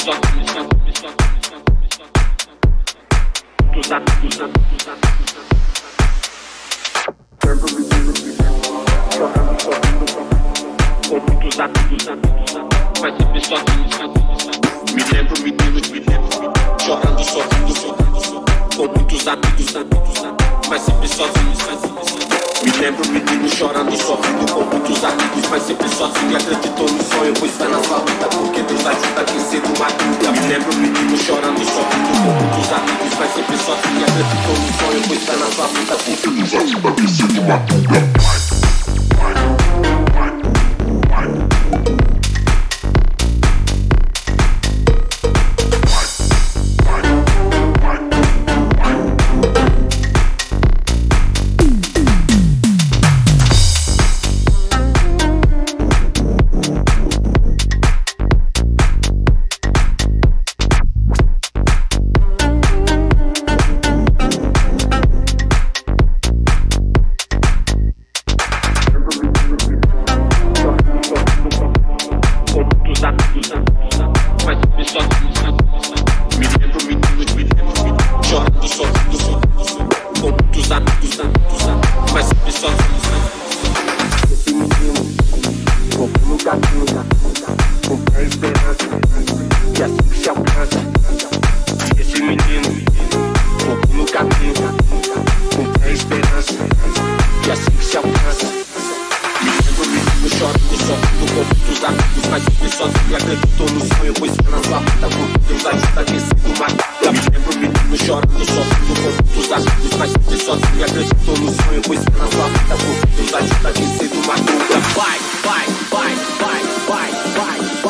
stuck in. balada com Deus agitadíssimo, matada Me lembro menino chorando, sozinho com muitos amigos. Mas sempre sozinho, acredito no sonho, pois na sua vida com Deus agitadíssimo, matada Vai, vai, vai, vai, vai, vai, vai.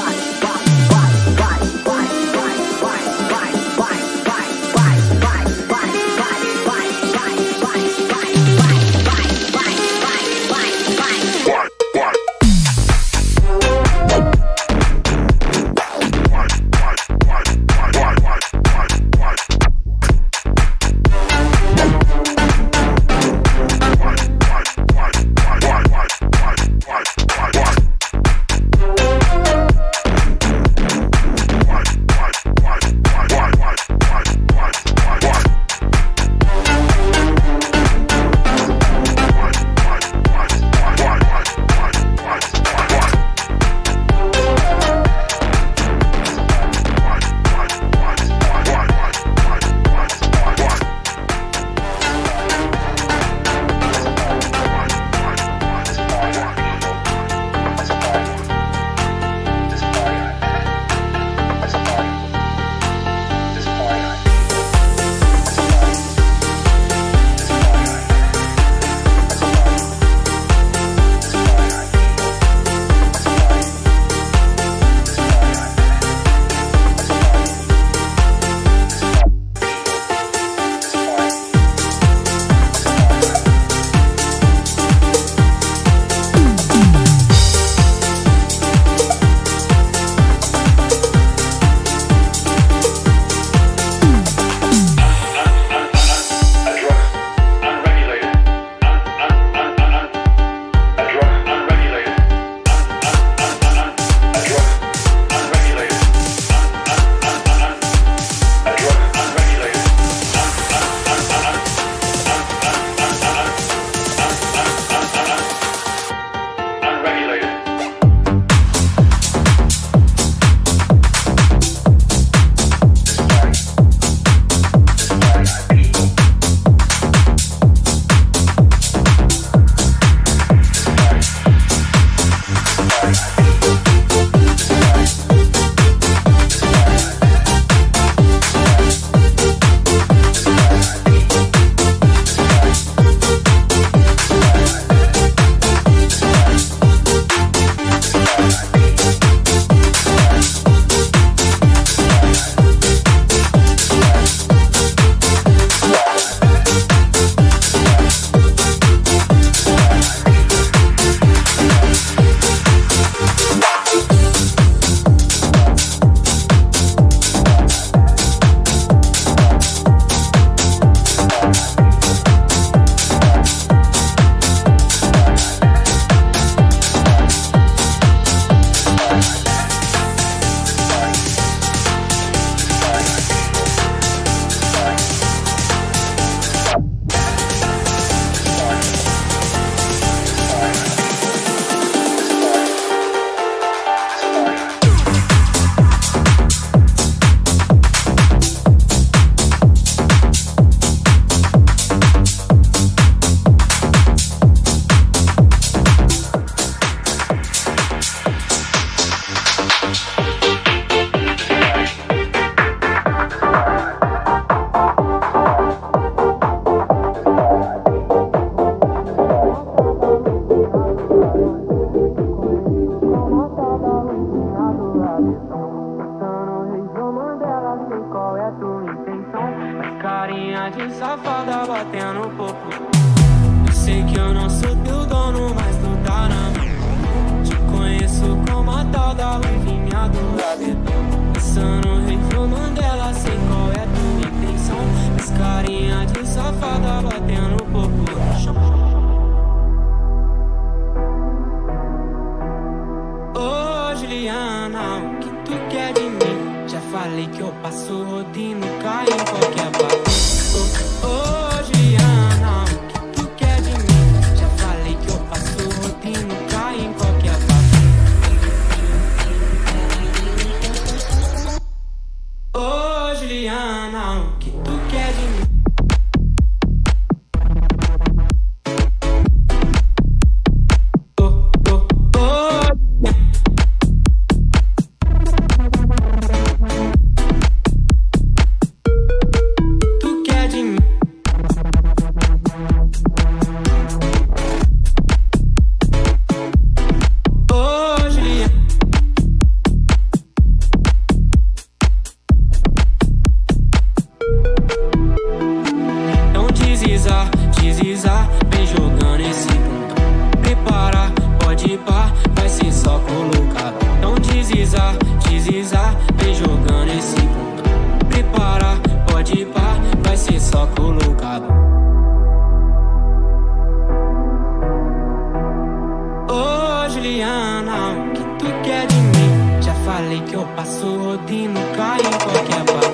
Juliana, o que tu quer de mim? Já falei que eu passo rodinho, caio em qualquer bar.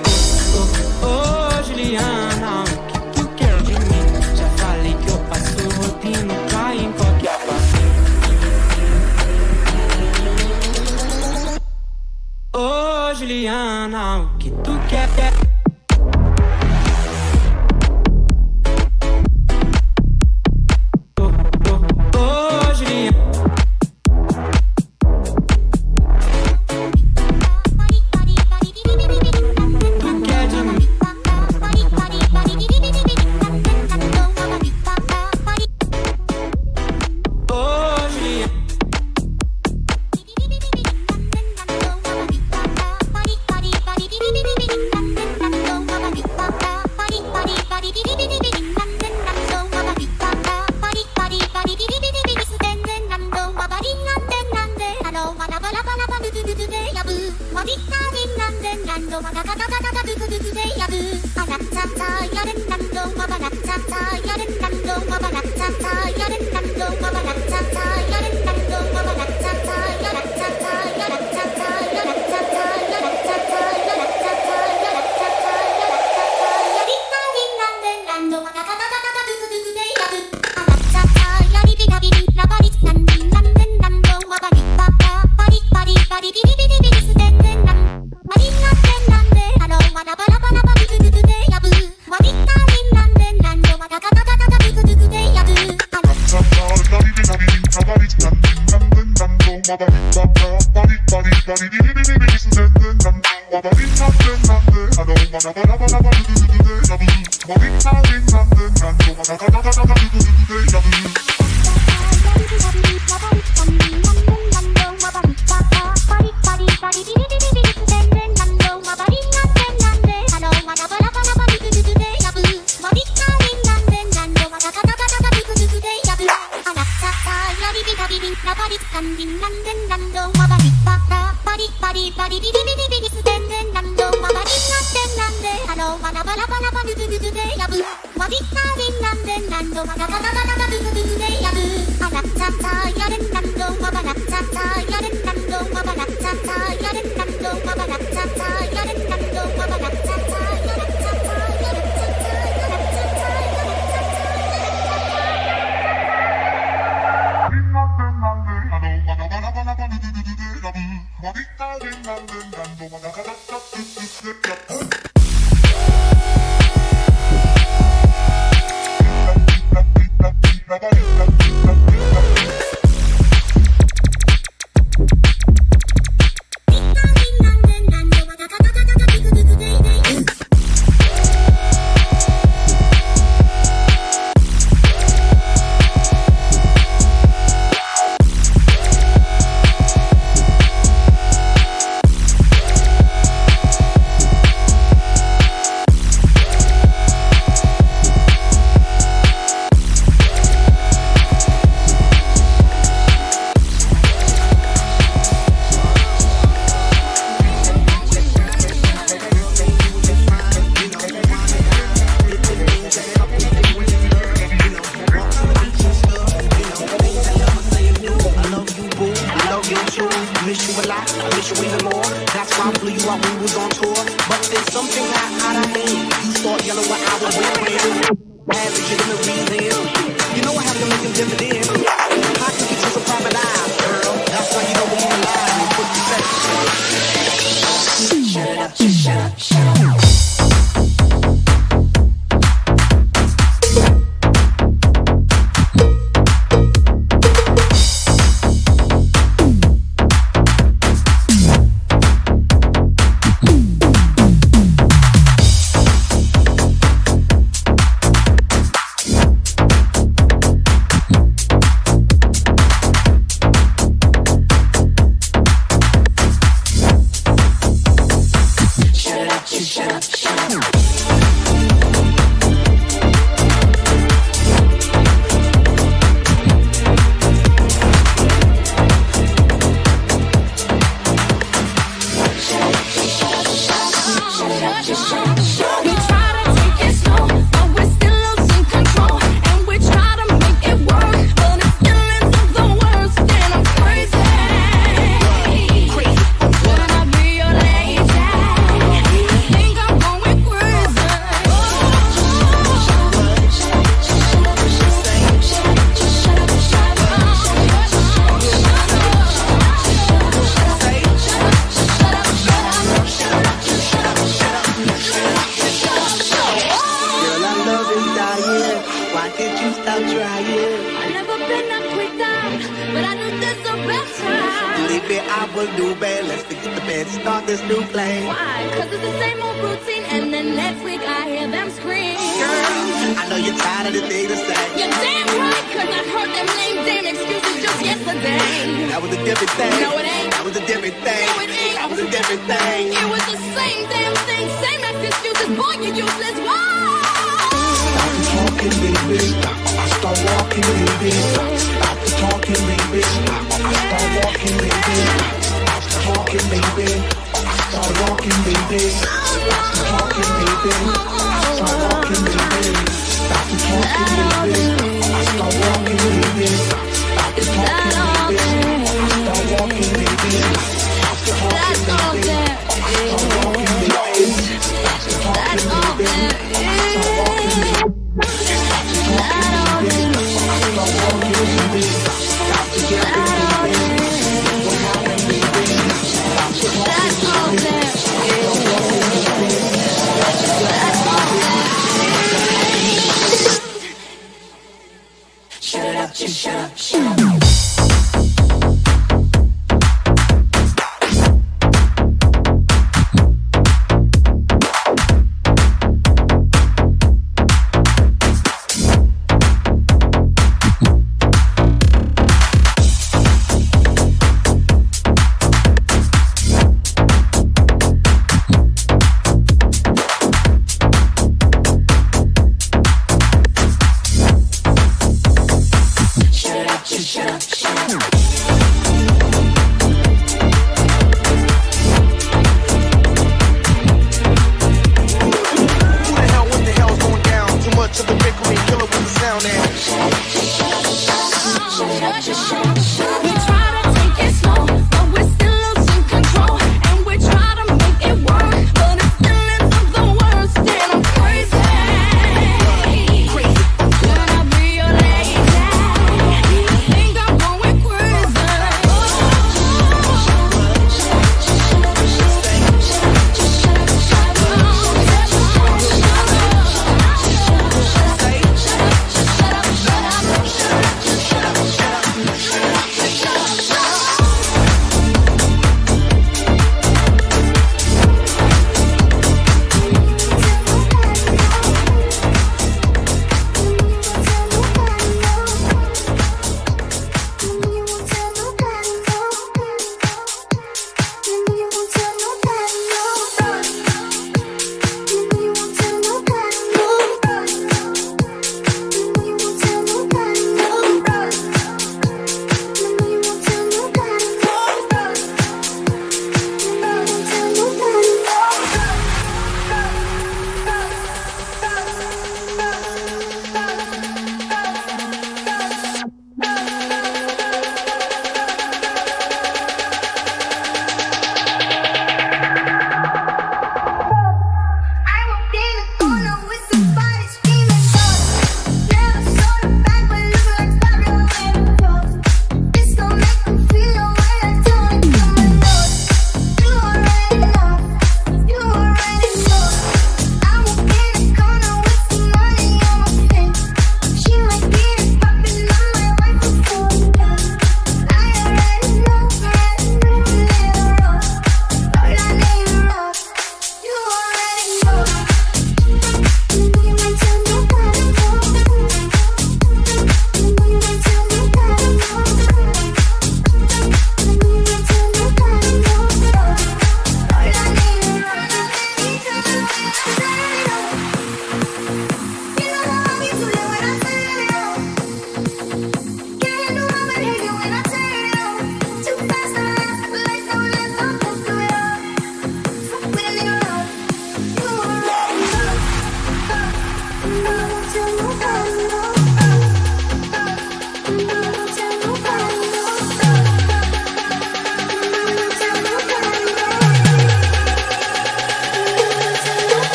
Ô, oh, oh, Juliana, o que tu quer de mim? Já falei que eu passo rodinho, caio em qualquer bar. Ô, oh, Juliana, o que tu quer? Big sound in London, and so I got a shot. I miss you even more. That's why I flew you out we was on tour. But there's something hot out of hand. You start yelling what I was wearing. Average in reason. You know I have to make them dividends. thing. That was a different thing. No, it ain't. That was a different thing. No, it ain't. That was a different thing. It was the same damn thing. Same actions, you just Boy, you useless. Why? Stop talking, baby. I start walking, baby. After talking, baby. I start walking, baby. After talking, baby. I start walking, baby. After talking, baby. I start walking, baby. After talking, baby. I start walking, baby. Yeah. you.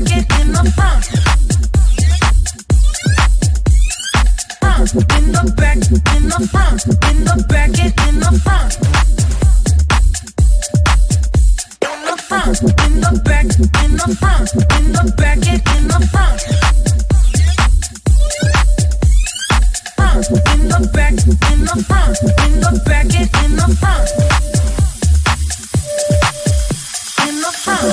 in the front. In the back, in the front, in the bracket in the front. In the front, in the back, in the front, in the bracket in the front. Uh, in the back, in the front, in the bracket in the front.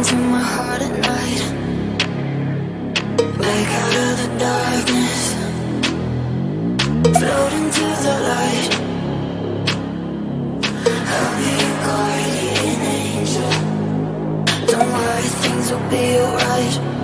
Into my heart at night. Back out of the darkness. Floating to the light. I'll be your guardian angel. Don't worry, things will be alright.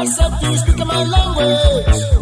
I said, you speak my language.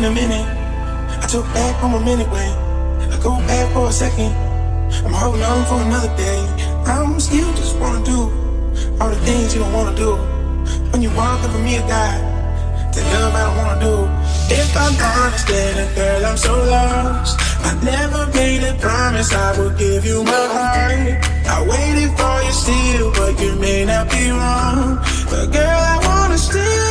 been a minute. I took back from a minute way. I go back for a second. I'm holding on for another day. I'm still just wanna do all the things you don't wanna do. When you walk up for me, a guy, the love I don't wanna do. If I'm honest, then girl, I'm so lost. I never made a promise I would give you my heart. I waited for you still, but you may not be wrong. But girl, I wanna still.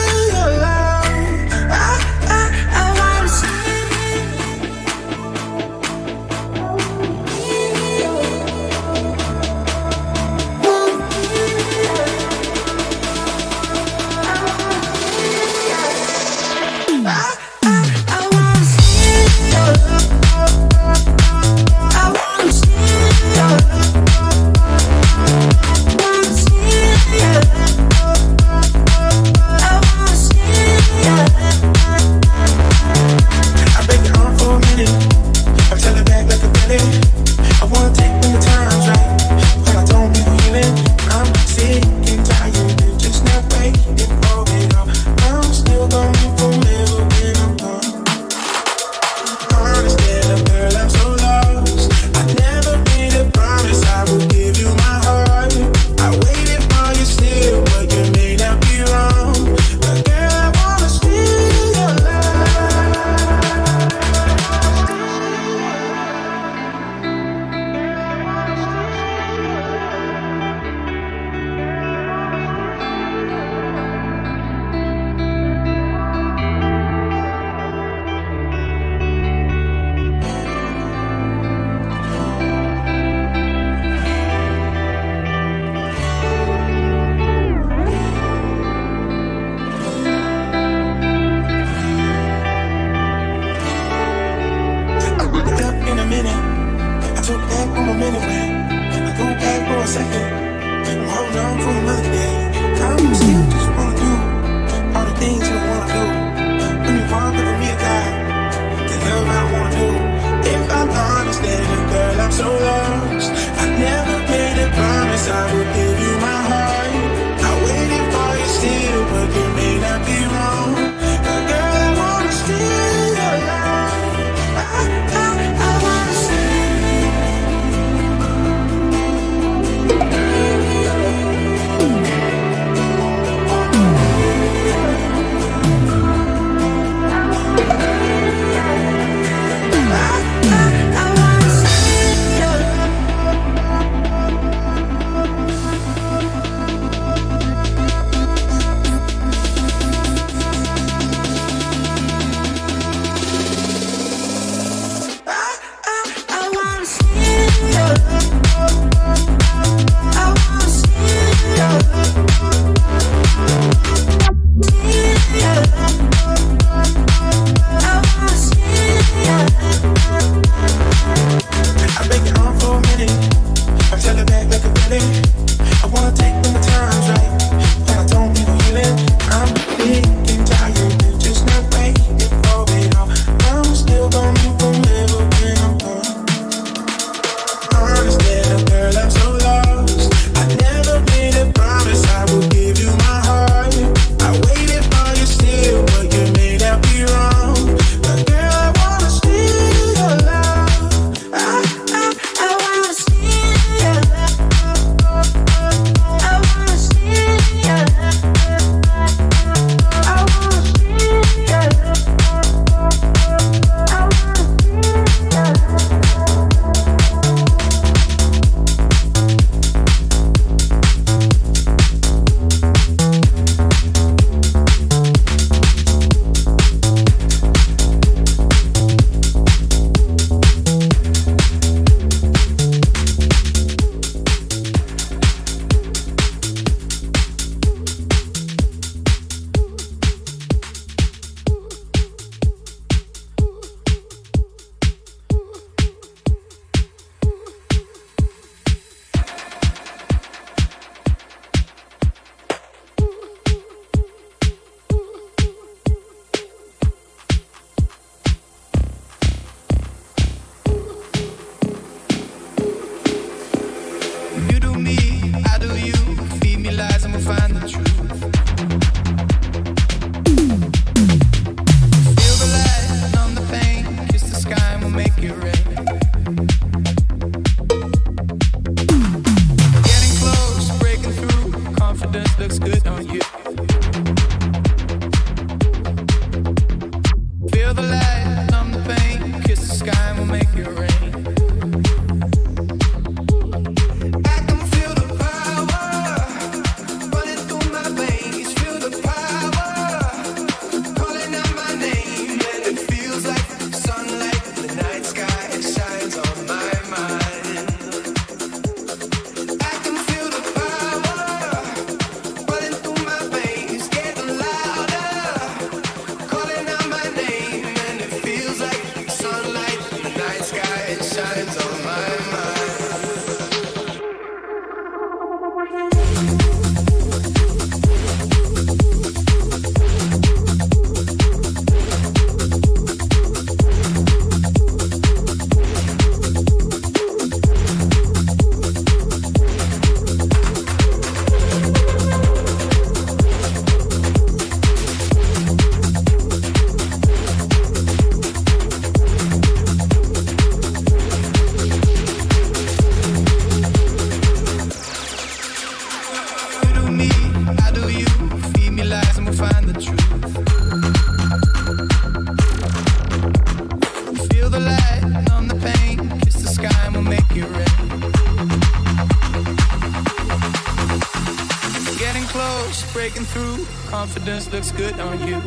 Looks good on you.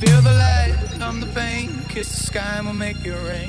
Feel the light, numb the pain, kiss the sky and we'll make it rain.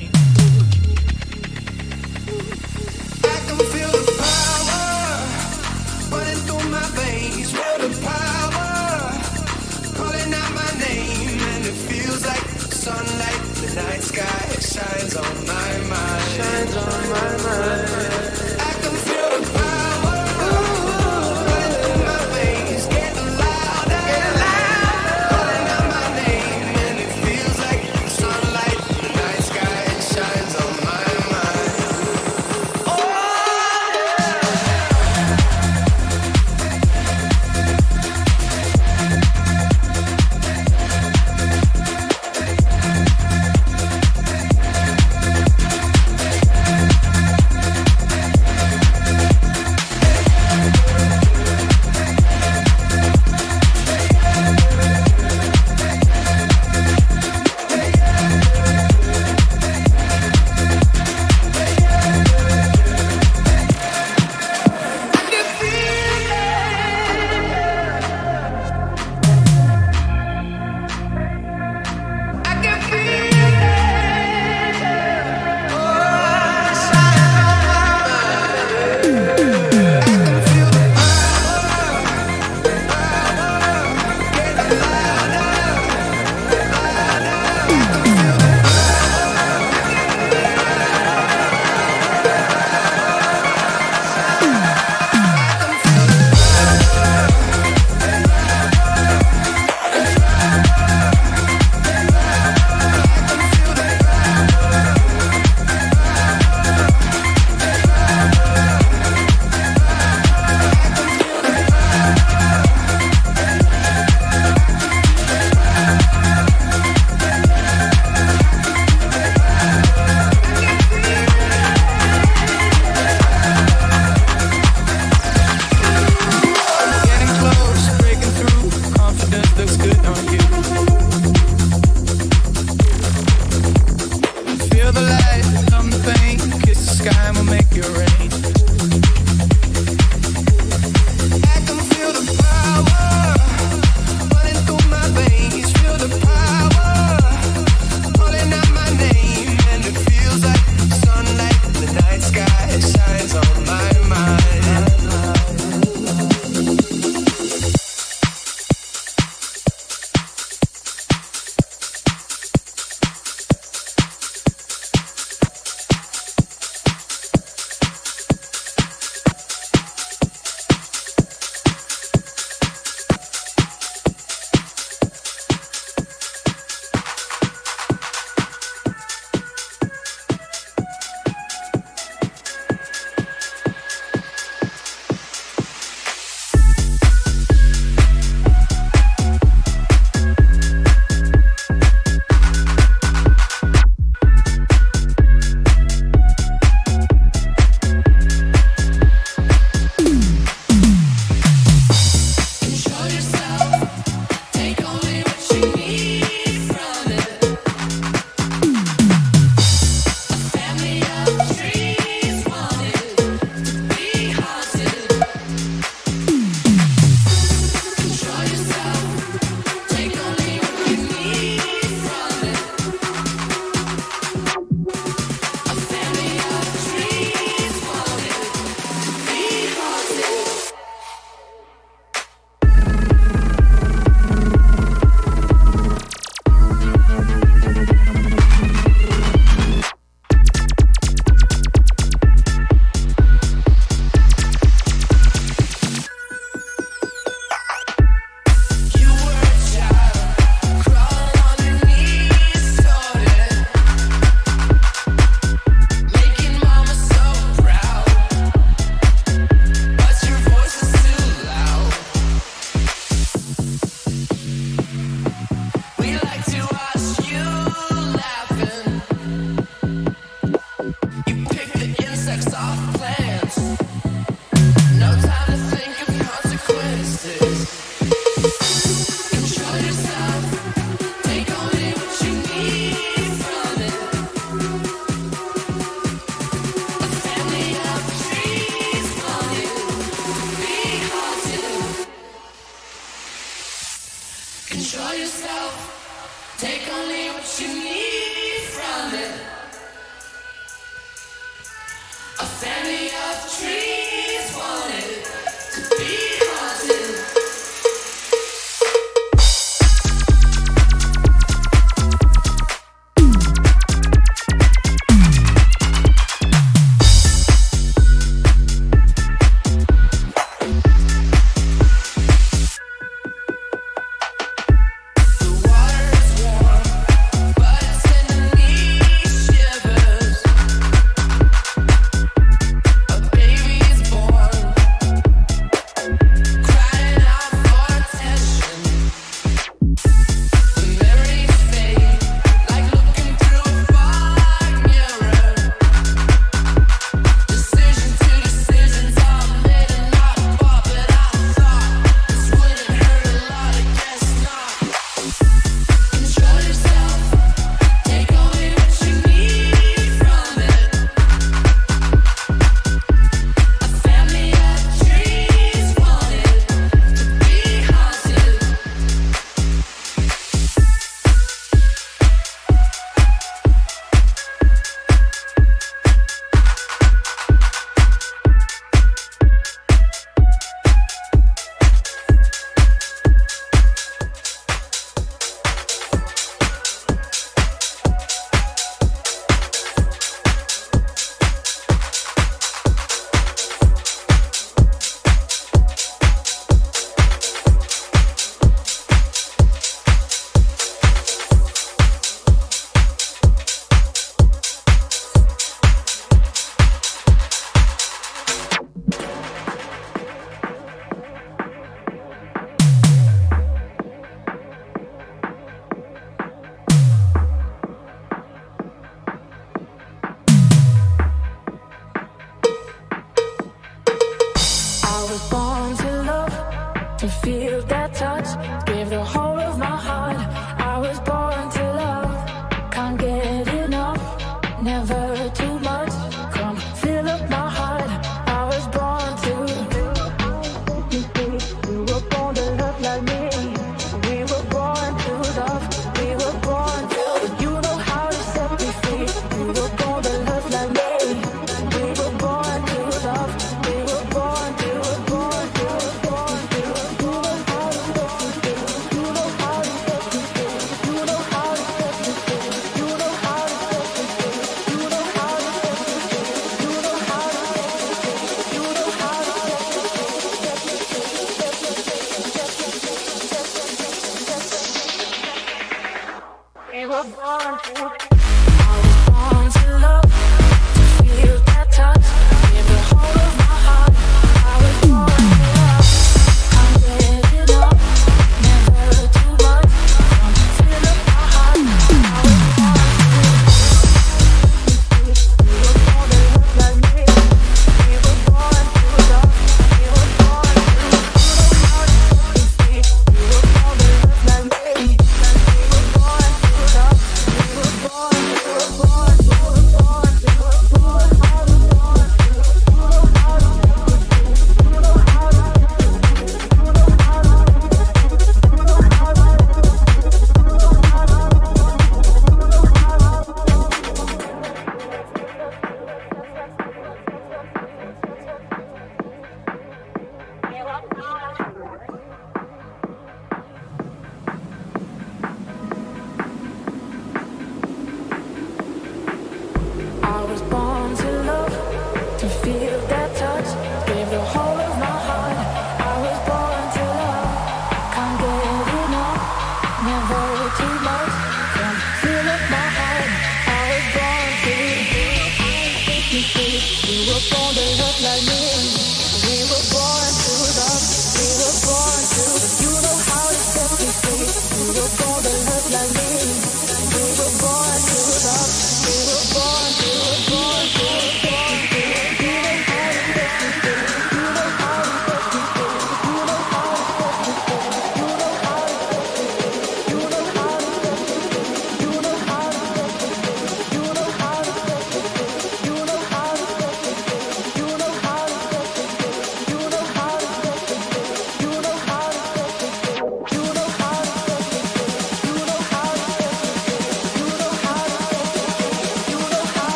Born,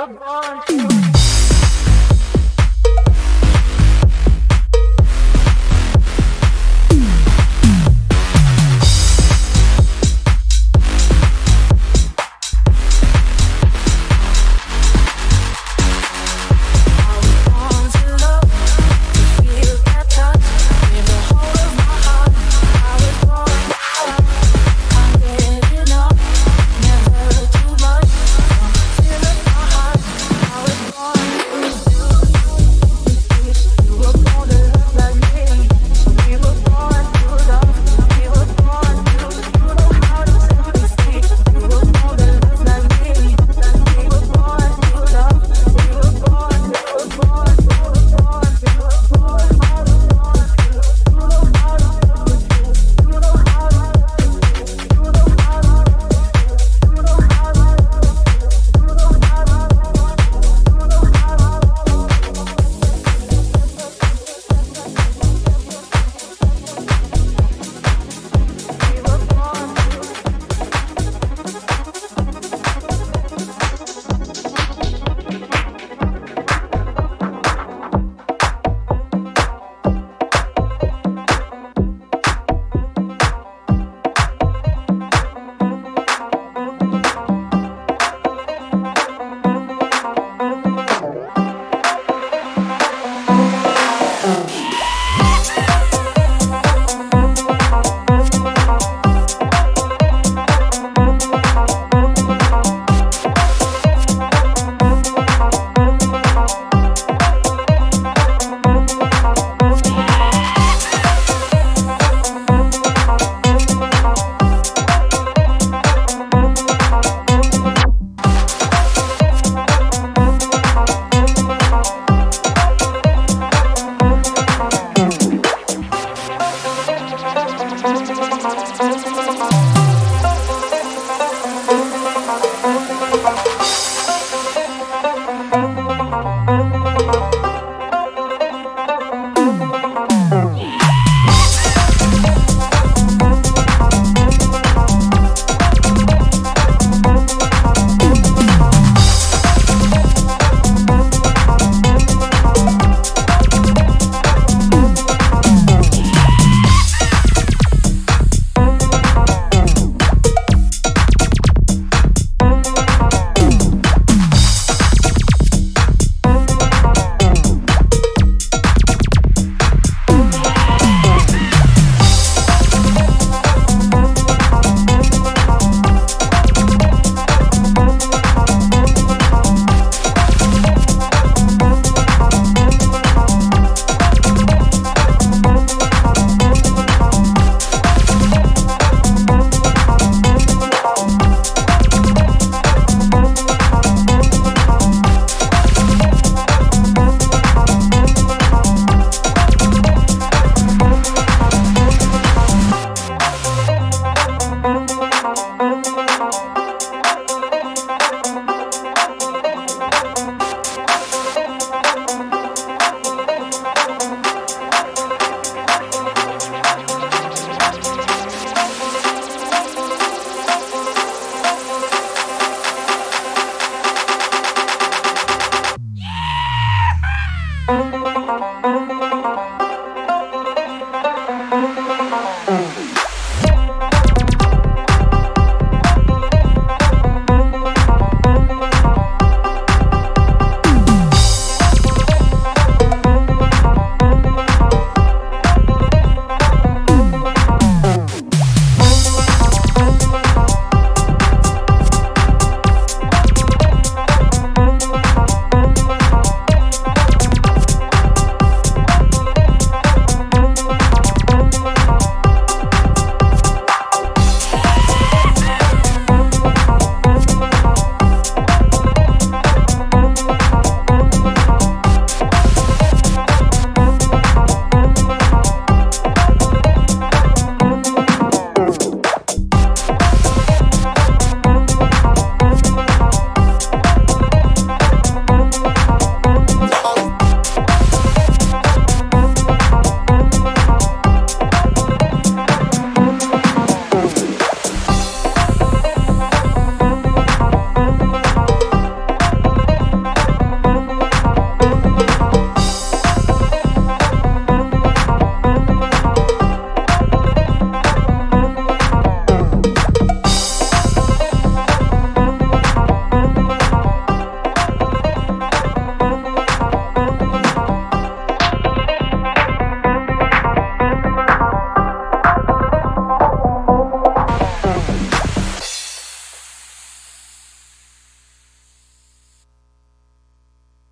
upon you.